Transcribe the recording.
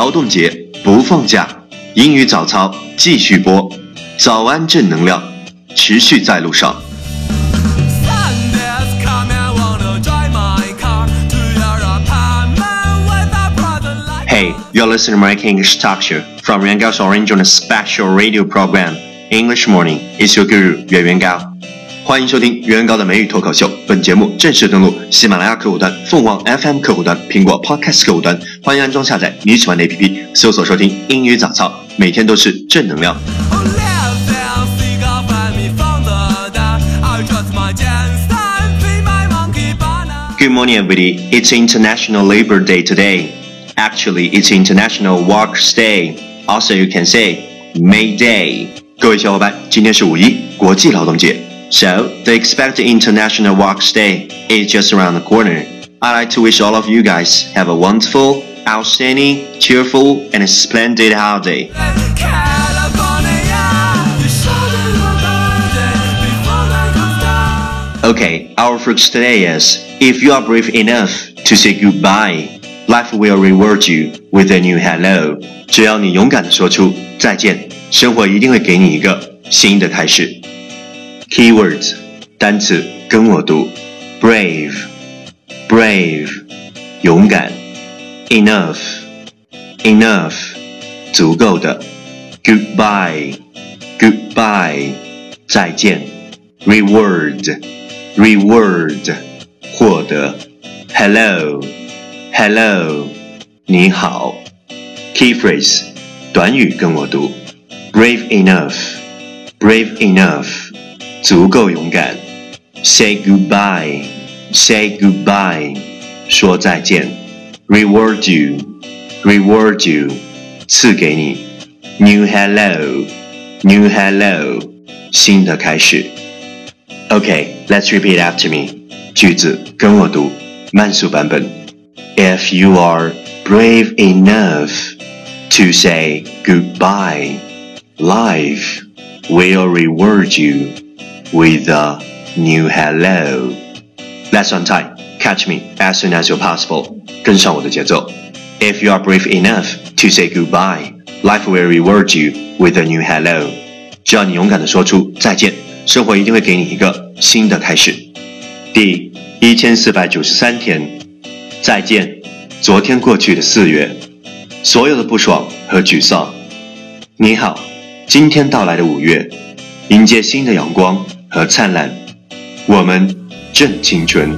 劳动节不放假，英语早操继续播，早安正能量持续在路上。My Hey, you're listening to American English Talk Show from Yuan Gao's Orange on a special radio program English Morning. It's your guru 袁元高。欢迎收听袁元高的美语脱口秀。本节目正式登录喜马拉雅客户端、凤凰 FM 客户端、苹果 Podcast 客户端，欢迎安装下载你喜欢的 APP，搜索收听英语早操，每天都是正能量。Good morning, everybody. It's International Labor Day today. Actually, it's International Workers' Day. Also, you can say May Day. 各位小伙伴，今天是五一国际劳动节。So, the expected International Workers' Day is just around the corner. I'd like to wish all of you guys have a wonderful, outstanding, cheerful, and splendid holiday. California, you should have birthday before I comes down. Okay, our fruits today is if you are brave enough to say goodbye, life will reward you with a new hello. 只要你勇敢的说出再见，生活一定会给你一个新的开始。 Keywords 单词跟我读：brave, brave 勇敢；enough, enough 足够的；goodbye, goodbye 再见；reward。reward 获得，hello hello 你好，key phrase 短语跟我读，brave enough brave enough 足够勇敢，say goodbye say goodbye 说再见，reward you reward you 赐给你，new hello new hello 新的开始。Okay, let's repeat after me. 句子跟我读，慢速版本。If you are brave enough to say goodbye, life will reward you With a new hello. That's on time. Catch me as soon as you're possible. 跟上我的节奏。If you are brave enough to say goodbye, life will reward you with a new hello. 只要你勇敢的说出再见，生活一定会给你一个新的开始。第一千四百九十三天，再见，昨天过去的四月，所有的不爽和沮丧。你好，今天到来的五月，迎接新的阳光和灿烂，我们正青春。